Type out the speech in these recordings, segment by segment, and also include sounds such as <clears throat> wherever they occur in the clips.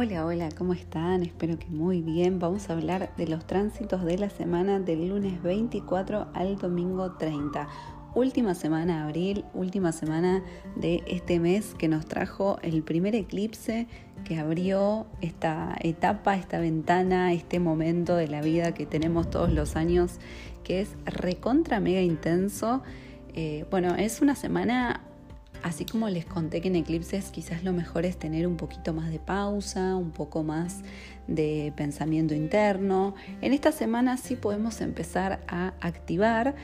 Hola, hola, ¿cómo están? Espero que muy bien. Vamos a hablar de los tránsitos de la semana del lunes 24 al domingo 30. Última semana de abril, última semana de este mes que nos trajo el primer eclipse que abrió esta etapa, esta ventana, este momento de la vida que tenemos todos los años, que es recontra mega intenso. Eh, bueno, es una semana Así como les conté que en eclipses quizás lo mejor es tener un poquito más de pausa, un poco más de pensamiento interno, en esta semana sí podemos empezar a activar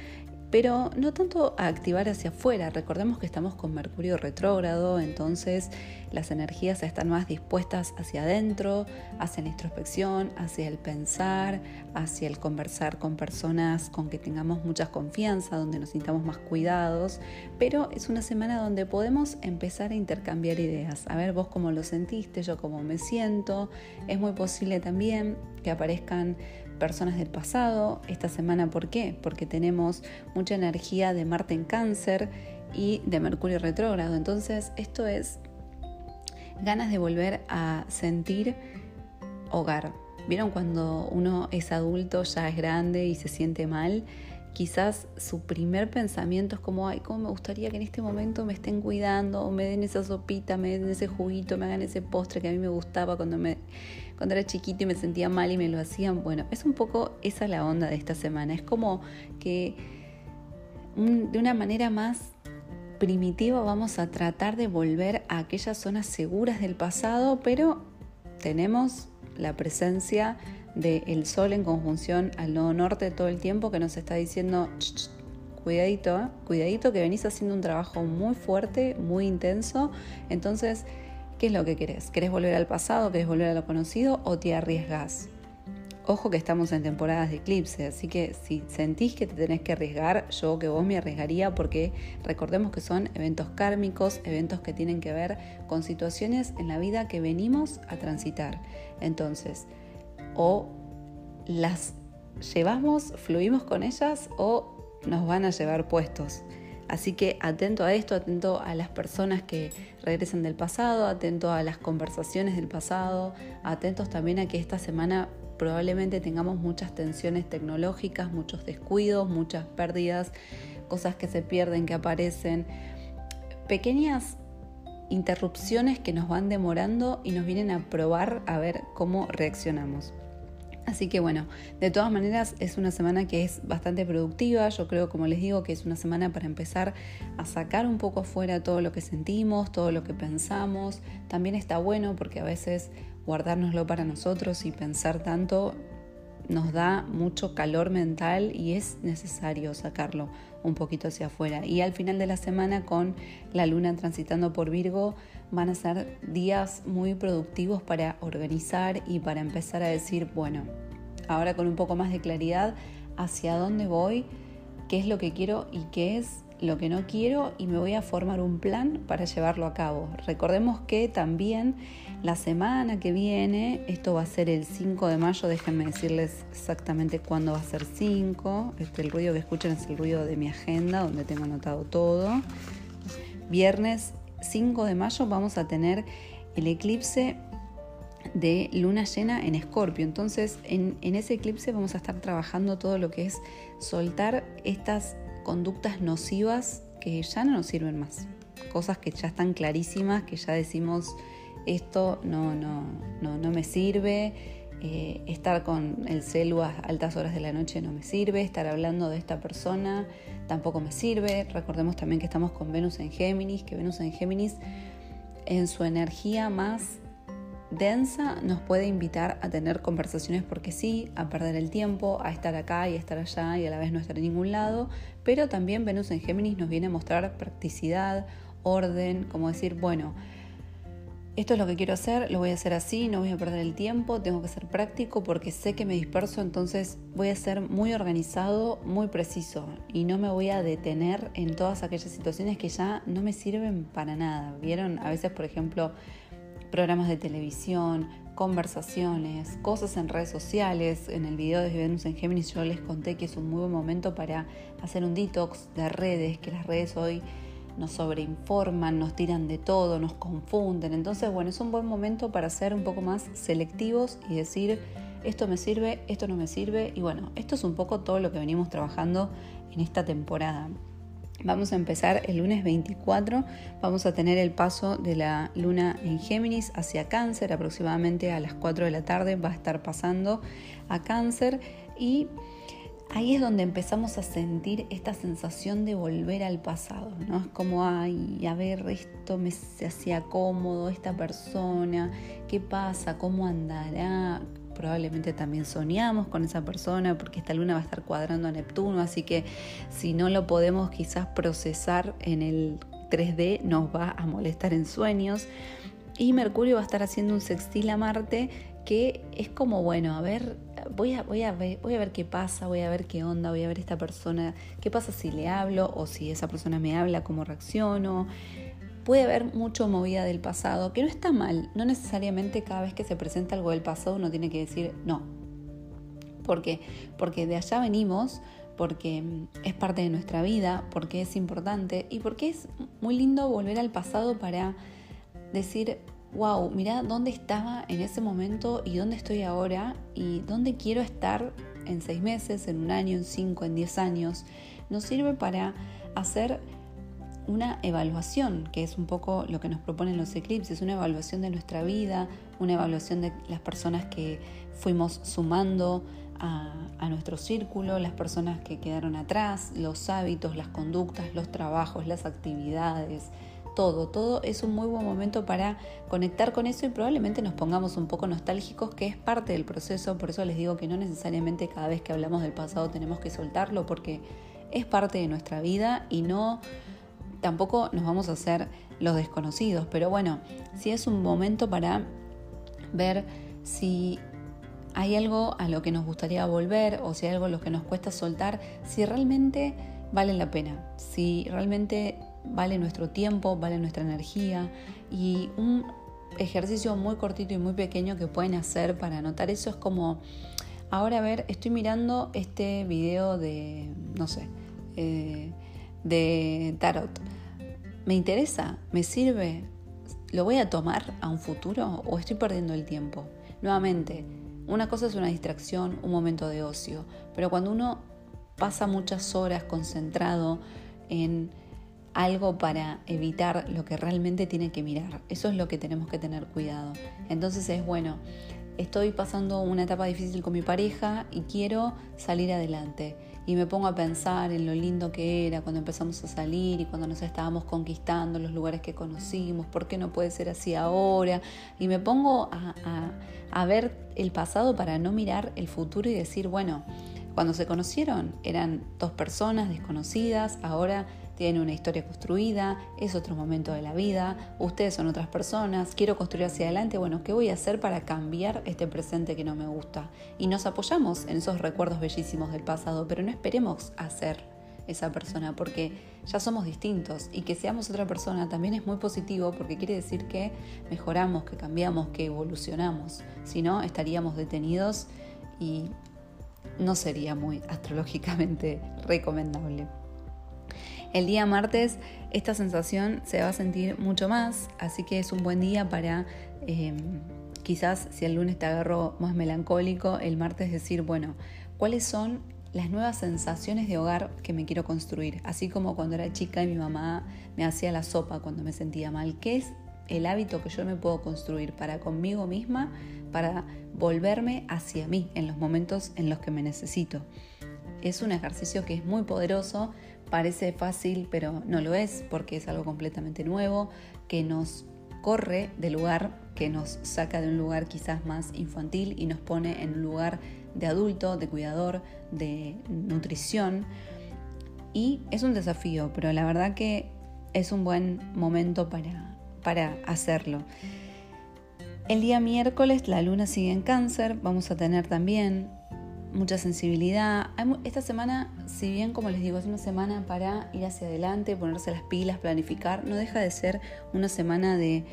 pero no tanto a activar hacia afuera. Recordemos que estamos con Mercurio retrógrado, entonces las energías están más dispuestas hacia adentro, hacia la introspección, hacia el pensar, hacia el conversar con personas con que tengamos mucha confianza, donde nos sintamos más cuidados, pero es una semana donde podemos empezar a intercambiar ideas. A ver vos cómo lo sentiste, yo cómo me siento. Es muy posible también que aparezcan personas del pasado. Esta semana, ¿por qué? Porque tenemos mucha energía de Marte en cáncer y de Mercurio retrógrado. Entonces, esto es ganas de volver a sentir hogar. ¿Vieron cuando uno es adulto, ya es grande y se siente mal? quizás su primer pensamiento es como, ay, cómo me gustaría que en este momento me estén cuidando, me den esa sopita, me den ese juguito, me hagan ese postre que a mí me gustaba cuando, me, cuando era chiquito y me sentía mal y me lo hacían. Bueno, es un poco esa la onda de esta semana. Es como que de una manera más primitiva vamos a tratar de volver a aquellas zonas seguras del pasado, pero tenemos la presencia del Sol en conjunción al nodo norte todo el tiempo que nos está diciendo, cuidadito, ¿eh? cuidadito que venís haciendo un trabajo muy fuerte, muy intenso. Entonces, ¿qué es lo que querés? ¿Querés volver al pasado? ¿Querés volver a lo conocido o te arriesgas? Ojo que estamos en temporadas de eclipse, así que si sentís que te tenés que arriesgar, yo que vos me arriesgaría porque recordemos que son eventos kármicos, eventos que tienen que ver con situaciones en la vida que venimos a transitar. Entonces, o las llevamos, fluimos con ellas o nos van a llevar puestos. Así que atento a esto, atento a las personas que regresan del pasado, atento a las conversaciones del pasado, atentos también a que esta semana probablemente tengamos muchas tensiones tecnológicas, muchos descuidos, muchas pérdidas, cosas que se pierden, que aparecen, pequeñas interrupciones que nos van demorando y nos vienen a probar a ver cómo reaccionamos. Así que bueno, de todas maneras es una semana que es bastante productiva, yo creo como les digo que es una semana para empezar a sacar un poco afuera todo lo que sentimos, todo lo que pensamos, también está bueno porque a veces guardárnoslo para nosotros y pensar tanto nos da mucho calor mental y es necesario sacarlo un poquito hacia afuera. Y al final de la semana con la luna transitando por Virgo van a ser días muy productivos para organizar y para empezar a decir, bueno, ahora con un poco más de claridad hacia dónde voy, qué es lo que quiero y qué es lo que no quiero y me voy a formar un plan para llevarlo a cabo. Recordemos que también la semana que viene, esto va a ser el 5 de mayo, déjenme decirles exactamente cuándo va a ser 5, este, el ruido que escuchan es el ruido de mi agenda donde tengo anotado todo. Viernes 5 de mayo vamos a tener el eclipse de luna llena en Escorpio. Entonces, en, en, ese eclipse vamos a estar trabajando todo lo que es soltar estas conductas nocivas que ya no nos sirven más. Cosas que ya están clarísimas, que ya decimos, esto no, no, no, no me sirve, eh, estar con el celu a altas horas de la noche no me sirve, estar hablando de esta persona tampoco me sirve. Recordemos también que estamos con Venus en Géminis, que Venus en Géminis en su energía más densa nos puede invitar a tener conversaciones porque sí, a perder el tiempo, a estar acá y a estar allá y a la vez no estar en ningún lado, pero también Venus en Géminis nos viene a mostrar practicidad, orden, como decir, bueno, esto es lo que quiero hacer, lo voy a hacer así, no voy a perder el tiempo, tengo que ser práctico porque sé que me disperso, entonces voy a ser muy organizado, muy preciso y no me voy a detener en todas aquellas situaciones que ya no me sirven para nada. ¿Vieron? A veces, por ejemplo, programas de televisión, conversaciones, cosas en redes sociales. En el video de Venus en Géminis yo les conté que es un muy buen momento para hacer un detox de redes, que las redes hoy nos sobreinforman, nos tiran de todo, nos confunden. Entonces, bueno, es un buen momento para ser un poco más selectivos y decir, esto me sirve, esto no me sirve. Y bueno, esto es un poco todo lo que venimos trabajando en esta temporada. Vamos a empezar el lunes 24, vamos a tener el paso de la luna en Géminis hacia cáncer, aproximadamente a las 4 de la tarde va a estar pasando a cáncer y ahí es donde empezamos a sentir esta sensación de volver al pasado, ¿no? Es como, ay, a ver, esto me hacía cómodo, esta persona, ¿qué pasa? ¿Cómo andará? Probablemente también soñamos con esa persona porque esta luna va a estar cuadrando a Neptuno, así que si no lo podemos quizás procesar en el 3D, nos va a molestar en sueños. Y Mercurio va a estar haciendo un sextil a Marte que es como, bueno, a ver, voy a, voy, a ver, voy a ver qué pasa, voy a ver qué onda, voy a ver esta persona, qué pasa si le hablo o si esa persona me habla, cómo reacciono. Puede haber mucho movida del pasado, que no está mal, no necesariamente cada vez que se presenta algo del pasado uno tiene que decir no. ¿Por qué? Porque de allá venimos, porque es parte de nuestra vida, porque es importante y porque es muy lindo volver al pasado para decir, wow, mira dónde estaba en ese momento y dónde estoy ahora y dónde quiero estar en seis meses, en un año, en cinco, en diez años. Nos sirve para hacer una evaluación, que es un poco lo que nos proponen los eclipses, una evaluación de nuestra vida, una evaluación de las personas que fuimos sumando a, a, nuestro círculo, las personas que quedaron atrás, los hábitos, las conductas, los trabajos, las actividades, todo, todo es un muy buen momento para conectar con eso y probablemente nos pongamos un poco nostálgicos, que es parte del proceso, por eso les digo que no necesariamente cada vez que hablamos del pasado tenemos que soltarlo, porque es parte de nuestra vida y no tampoco nos vamos a hacer los desconocidos, pero bueno, si es un momento para ver si hay algo a lo que nos gustaría volver o si hay algo a lo que nos cuesta soltar, si realmente vale la pena, si realmente vale nuestro tiempo, vale nuestra energía y un ejercicio muy cortito y muy pequeño que pueden hacer para anotar eso es como, ahora a ver, estoy mirando este video de, no sé, eh, de tarot. ¿Me interesa? ¿Me sirve? ¿Lo voy a tomar a un futuro o estoy perdiendo el tiempo? Nuevamente, una cosa es una distracción, un momento de ocio, pero cuando uno pasa muchas horas concentrado en algo para evitar lo que realmente tiene que mirar. Eso es lo que tenemos que tener cuidado. Entonces es bueno, estoy pasando una etapa difícil con mi pareja y quiero salir adelante. Y me pongo a pensar en lo lindo que era cuando empezamos a salir y cuando nos estábamos conquistando los lugares que conocimos, por qué no puede ser así ahora. Y me pongo a, ver el pasado para no mirar el futuro y decir, bueno, cuando se conocieron eran dos personas desconocidas, ahora tienen una historia construida, es otro momento de la vida, ustedes son otras personas, quiero construir hacia adelante, bueno, ¿qué voy a hacer para cambiar este presente que no me gusta? Y nos apoyamos en esos recuerdos bellísimos del pasado, pero no esperemos a ser esa persona porque ya somos distintos y que seamos otra persona también es muy positivo porque quiere decir que mejoramos, que cambiamos, que evolucionamos, si no estaríamos detenidos y no sería muy <laughs> astrológicamente recomendable. El día martes esta sensación se va a sentir mucho más, así que es un buen día para em, quizás si el lunes te agarro más melancólico, el martes decir, bueno, ¿cuáles son las nuevas sensaciones de hogar que me quiero construir? Así como cuando era chica y mi mamá me hacía la sopa cuando me sentía mal. ¿Qué es el hábito que yo me puedo construir para conmigo misma, para volverme hacia mí en los momentos en los que me necesito? Es un ejercicio que es muy poderoso Parece fácil, pero no lo es porque es algo completamente nuevo que nos corre del lugar, que nos saca de un lugar quizás más infantil y nos pone en un lugar de adulto, de cuidador, de nutrición. Y es un desafío, pero la verdad que es un buen momento para, para hacerlo. El día miércoles la luna sigue en cáncer, vamos a tener también mucha sensibilidad. Esta semana, si bien como les digo, es una semana para ir hacia adelante, ponerse las pilas, planificar, no deja de ser una semana de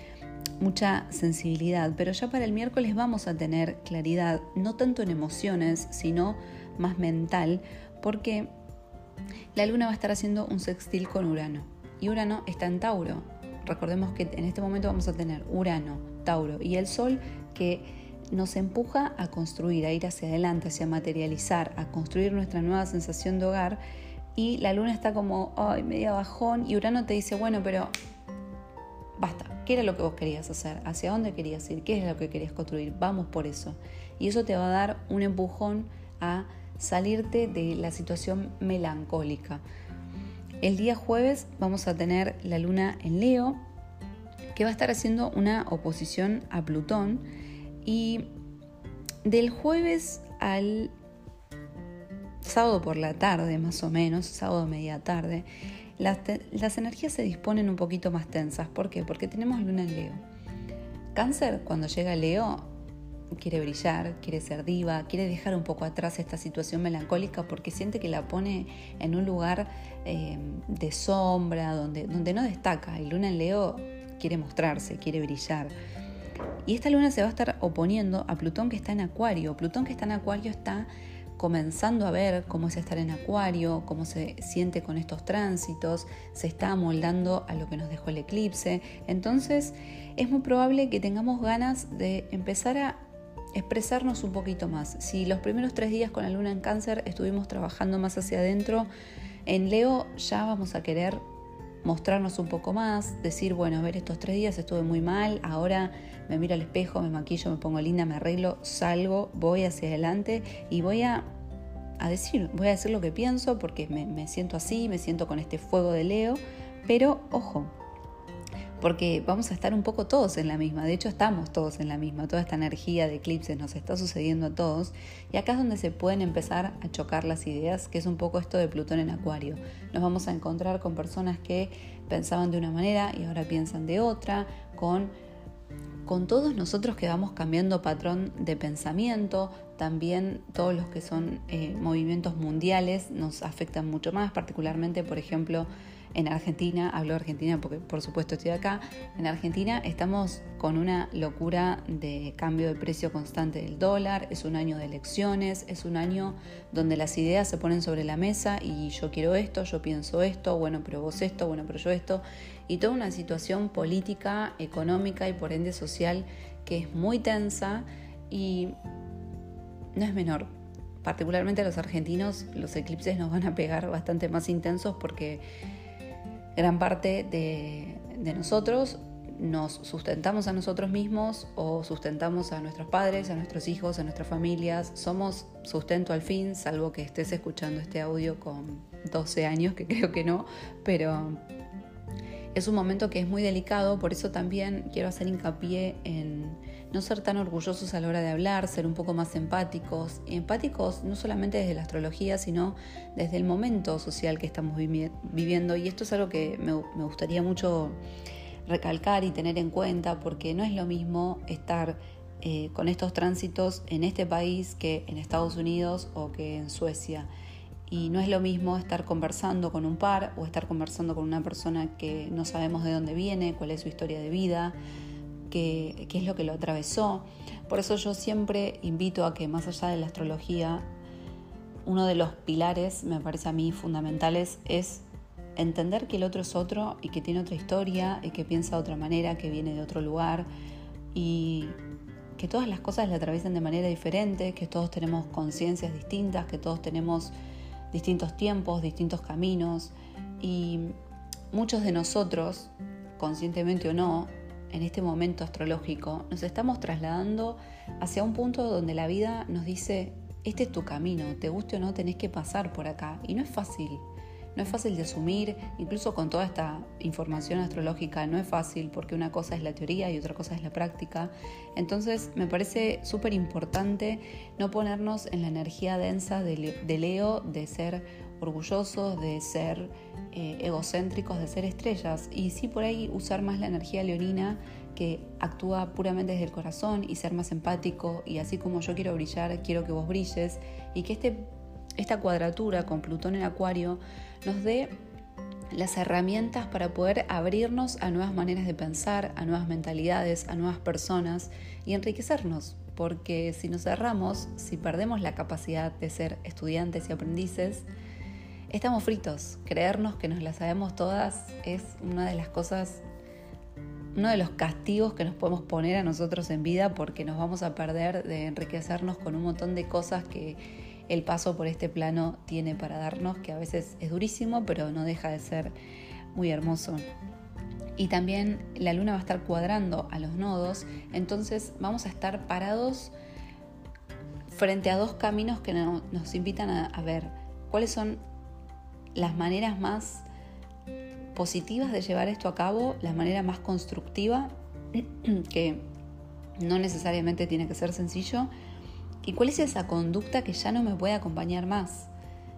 mucha sensibilidad, pero ya para el miércoles vamos a tener claridad, no tanto en emociones, sino más mental, porque la luna va a estar haciendo un sextil con Urano. y Urano está en Tauro. Recordemos que en este momento vamos a tener Urano, Tauro y el Sol que nos empuja a construir, a ir hacia adelante, hacia materializar, a construir nuestra nueva sensación de hogar y la luna está como, ay, media bajón y Urano te dice, bueno, pero basta, ¿qué era lo que vos querías hacer? ¿Hacia dónde querías ir? ¿Qué es lo que querías construir? Vamos por eso. Y eso te va a dar un empujón a salirte de la situación melancólica. El día jueves vamos a tener la luna en Leo, que va a estar haciendo una oposición a Plutón. Y del jueves al sábado por la tarde, más o menos, sábado media tarde, las, energías se disponen un poquito más tensas. ¿Por qué? Porque tenemos luna en Leo. Cáncer, cuando llega Leo, quiere brillar, quiere ser diva, quiere dejar un poco atrás esta situación melancólica porque siente que la pone en un lugar eh, de sombra, donde, donde no destaca. Y Luna en Leo quiere mostrarse, quiere brillar. Y esta luna se va a estar oponiendo a Plutón que está en Acuario. Plutón que está en Acuario está comenzando a ver cómo es estar en Acuario, cómo se siente con estos tránsitos, se está amoldando a lo que nos dejó el eclipse. Entonces es muy probable que tengamos ganas de empezar a expresarnos un poquito más. Si los primeros tres días con la luna en cáncer estuvimos trabajando más hacia adentro, en Leo ya vamos a querer mostrarnos un poco más, decir, bueno, a ver, estos tres días estuve muy mal, ahora me miro al espejo, me maquillo, me pongo linda, me arreglo, salgo, voy hacia adelante y voy a, a decir, voy a decir lo que pienso porque me, me siento así, me siento con este fuego de Leo, pero ojo, porque vamos a estar un poco todos en la misma, de hecho estamos todos en la misma, toda esta energía de eclipses nos está sucediendo a todos. Y acá es donde se pueden empezar a chocar las ideas, que es un poco esto de Plutón en Acuario. Nos vamos a encontrar con personas que pensaban de una manera y ahora piensan de otra, con con todos nosotros que vamos cambiando patrón de pensamiento, también todos los que son eh, movimientos mundiales nos afectan mucho más, particularmente, por ejemplo, en Argentina, hablo de Argentina porque por supuesto estoy acá, en Argentina estamos con una locura de cambio de precio constante del dólar, es un año de elecciones, es un año donde las ideas se ponen sobre la mesa y yo quiero esto, yo pienso esto, bueno, pero vos esto, bueno, pero yo esto, y toda una situación política, económica y por ende social que es muy tensa y no es menor. Particularmente a los argentinos los eclipses nos van a pegar bastante más intensos porque gran parte de, nosotros nos sustentamos a nosotros mismos o sustentamos a nuestros padres, a nuestros hijos, a nuestras familias. Somos sustento al fin, salvo que estés escuchando este audio con 12 años, que <laughs> creo que no, pero es un momento que es muy delicado, por eso también quiero hacer hincapié en no ser tan orgullosos a la hora de hablar, ser un poco más empáticos. Empáticos no solamente desde la astrología, sino desde el momento social que estamos viviendo. Y esto es algo que me, gustaría mucho recalcar y tener en cuenta, porque no es lo mismo estar eh, con estos tránsitos en este país que en Estados Unidos o que en Suecia. Y no es lo mismo estar conversando con un par o estar conversando con una persona que no sabemos de dónde viene, cuál es su historia de vida, qué, es lo que lo atravesó. Por eso yo siempre invito a que más allá de la astrología, uno de los pilares, me parece a mí, fundamentales es entender que el otro es otro y que tiene otra historia y que piensa de otra manera, que viene de otro lugar y que todas las cosas le atraviesan de manera diferente, que todos tenemos conciencias distintas, que todos tenemos distintos tiempos, distintos caminos y muchos de nosotros, conscientemente o no, en este momento astrológico, nos estamos trasladando hacia un punto donde la vida nos dice, este es tu camino, te guste o no, tenés que pasar por acá. Y no es fácil, no es fácil de asumir, incluso con toda esta información astrológica, no es fácil porque una cosa es la teoría y otra cosa es la práctica. Entonces me parece súper importante no ponernos en la energía densa de Leo, de ser orgullosos, de ser eh, egocéntricos, de ser estrellas, y sí por ahí usar más la energía leonina que actúa puramente desde el corazón y ser más empático y así como yo quiero brillar, quiero que vos brilles y que este esta cuadratura con Plutón en Acuario nos dé las herramientas para poder abrirnos a nuevas maneras de pensar, a nuevas mentalidades, a nuevas personas y enriquecernos. Porque si nos cerramos, si perdemos la capacidad de ser estudiantes y aprendices, estamos fritos. Creernos que nos las sabemos todas es una de las cosas, uno de los castigos que nos podemos poner a nosotros en vida porque nos vamos a perder de enriquecernos con un montón de cosas que el paso por este plano tiene para darnos, que a veces es durísimo, pero no deja de ser muy hermoso. Y también la luna va a estar cuadrando a los nodos, entonces vamos a estar parados frente a dos caminos que nos invitan a, ver cuáles son las maneras más positivas de llevar esto a cabo, la manera más constructiva, <clears throat> que no necesariamente tiene que ser sencillo, y cuál es esa conducta que ya no me puede acompañar más.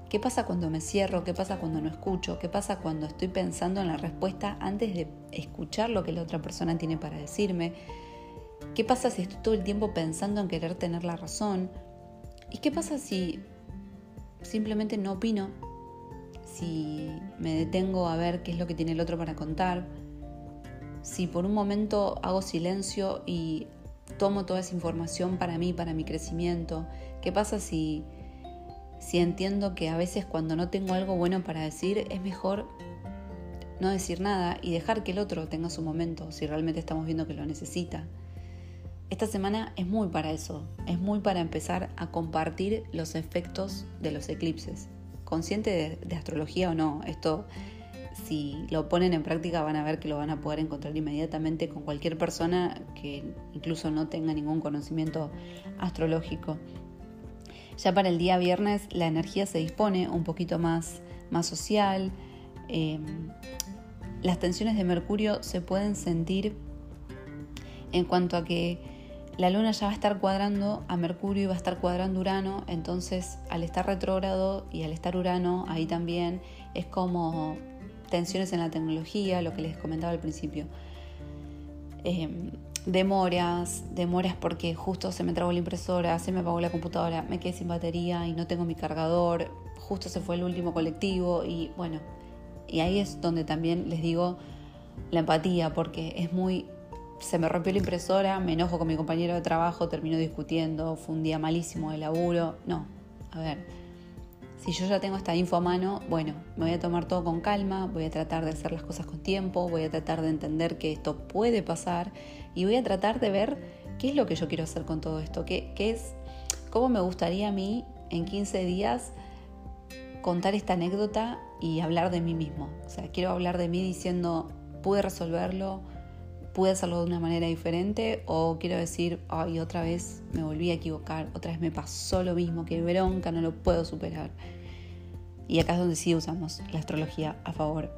¿Qué pasa cuando me cierro? ¿Qué pasa cuando no escucho? ¿Qué pasa cuando estoy pensando en la respuesta antes de escuchar lo que la otra persona tiene para decirme? ¿Qué pasa si estoy todo el tiempo pensando en querer tener la razón? ¿Y qué pasa si simplemente no opino? Si me detengo a ver qué es lo que tiene el otro para contar. Si por un momento hago silencio y tomo toda esa información para mí, para mi crecimiento. ¿Qué pasa si si entiendo que a veces cuando no tengo algo bueno para decir es mejor no decir nada y dejar que el otro tenga su momento si realmente estamos viendo que lo necesita. Esta semana es muy para eso, es muy para empezar a compartir los efectos de los eclipses. Consciente de, astrología o no, esto si lo ponen en práctica van a ver que lo van a poder encontrar inmediatamente con cualquier persona que incluso no tenga ningún conocimiento astrológico. Ya para el día viernes la energía se dispone un poquito más, más social. Em, las tensiones de Mercurio se pueden sentir en cuanto a que la luna ya va a estar cuadrando a Mercurio y va a estar cuadrando Urano, entonces al estar retrógrado y al estar Urano ahí también es como tensiones en la tecnología, lo que les comentaba al principio. Em, demoras, demoras porque justo se me trabó la impresora, se me apagó la computadora, me quedé sin batería y no tengo mi cargador, justo se fue el último colectivo y bueno, y ahí es donde también les digo la empatía porque es muy se me rompió la impresora, me enojo con mi compañero de trabajo, termino discutiendo, fue un día malísimo de laburo. No, a ver, si yo ya tengo esta info a mano, bueno, me voy a tomar todo con calma, voy a tratar de hacer las cosas con tiempo, voy a tratar de entender que esto puede pasar y voy a tratar de ver qué es lo que yo quiero hacer con todo esto, qué, es, cómo me gustaría a mí en 15 días contar esta anécdota y hablar de mí mismo. O sea, quiero hablar de mí diciendo, pude resolverlo, pude hacerlo de una manera diferente o quiero decir, ay, otra vez me volví a equivocar, otra vez me pasó lo mismo, que bronca, no lo puedo superar. Y acá es donde sí usamos la astrología a favor.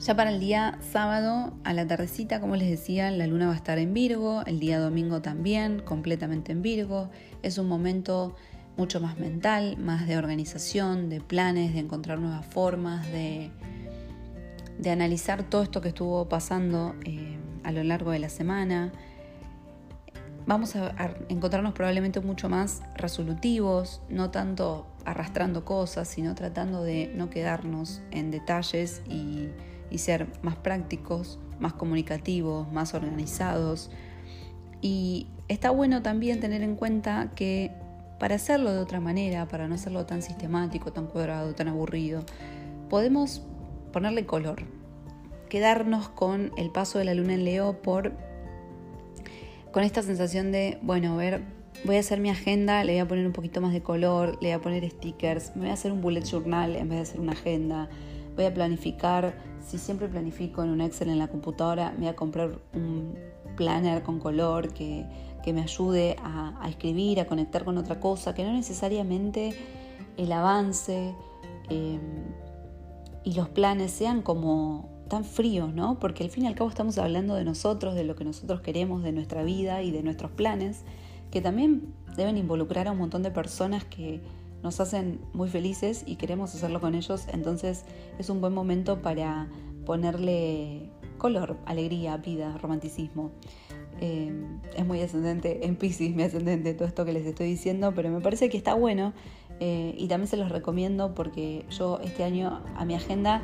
Ya para el día sábado, a la tardecita, como les decía, la luna va a estar en Virgo, el día domingo también, completamente en Virgo. Es un momento mucho más mental, más de organización, de planes, de encontrar nuevas formas, de de analizar todo esto que estuvo pasando eh, a lo largo de la semana. Vamos a, encontrarnos probablemente mucho más resolutivos, no tanto arrastrando cosas, sino tratando de no quedarnos en detalles y, y ser más prácticos, más comunicativos, más organizados. Y está bueno también tener en cuenta que para hacerlo de otra manera, para no hacerlo tan sistemático, tan cuadrado, tan aburrido, podemos ponerle color, quedarnos con el paso de la luna en Leo por con esta sensación de, bueno, a ver, voy a hacer mi agenda, le voy a poner un poquito más de color, le voy a poner stickers, me voy a hacer un bullet journal en vez de hacer una agenda, voy a planificar, si siempre planifico en un Excel en la computadora, me voy a comprar un planner con color que, me ayude a, escribir, a conectar con otra cosa, que no necesariamente el avance. Eh, y los planes sean como tan fríos, ¿no? Porque al fin y al cabo estamos hablando de nosotros, de lo que nosotros queremos, de nuestra vida y de nuestros planes, que también deben involucrar a un montón de personas que nos hacen muy felices y queremos hacerlo con ellos, entonces es un buen momento para ponerle color, alegría, vida, romanticismo. Eh, es muy ascendente en Pisces, mi ascendente, todo esto que les estoy diciendo, pero me parece que está bueno eh, y también se los recomiendo porque yo este año a mi agenda,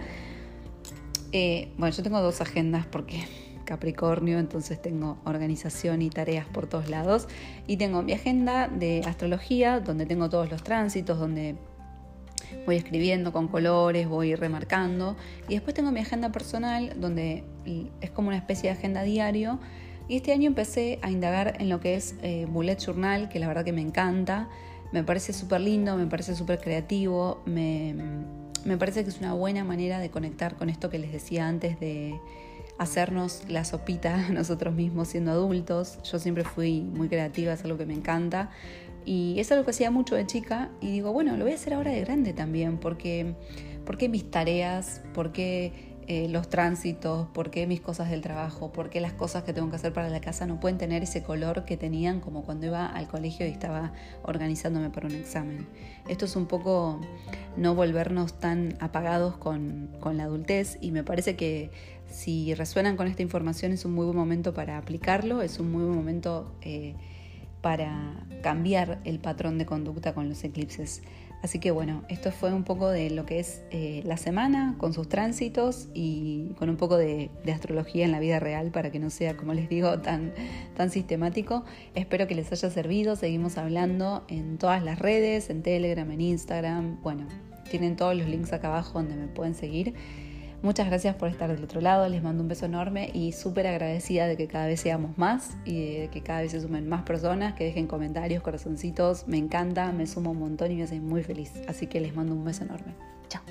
eh, bueno, yo tengo dos agendas porque Capricornio, entonces tengo organización y tareas por todos lados. Y tengo mi agenda de astrología, donde tengo todos los tránsitos, donde voy escribiendo con colores, voy remarcando. Y después tengo mi agenda personal, donde es como una especie de agenda diario. Y este año empecé a indagar en lo que es eh, Bullet Journal, que la verdad que me encanta. Me parece súper lindo, me parece súper creativo, me, me parece que es una buena manera de conectar con esto que les decía antes de hacernos la sopita <laughs> nosotros mismos siendo adultos. Yo siempre fui muy creativa, es algo que me encanta. Y es algo que hacía mucho de chica y digo, bueno, lo voy a hacer ahora de grande también, porque, porque mis tareas, porque eh, los tránsitos, por qué mis cosas del trabajo, por qué las cosas que tengo que hacer para la casa no pueden tener ese color que tenían como cuando iba al colegio y estaba organizándome para un examen. Esto es un poco no volvernos tan apagados con, la adultez y me parece que si resuenan con esta información es un muy buen momento para aplicarlo, es un muy buen momento eh, para cambiar el patrón de conducta con los eclipses. Así que bueno, esto fue un poco de lo que es eh, la semana con sus tránsitos y con un poco de, astrología en la vida real para que no sea, como les digo, tan, tan sistemático. Espero que les haya servido. Seguimos hablando en todas las redes, en Telegram, en Instagram. Bueno, tienen todos los links acá abajo donde me pueden seguir. Muchas gracias por estar del otro lado, les mando un beso enorme y súper agradecida de que cada vez seamos más y de que cada vez se sumen más personas, que dejen comentarios, corazoncitos, me encanta, me sumo un montón y me hace muy feliz. Así que les mando un beso enorme. Chao.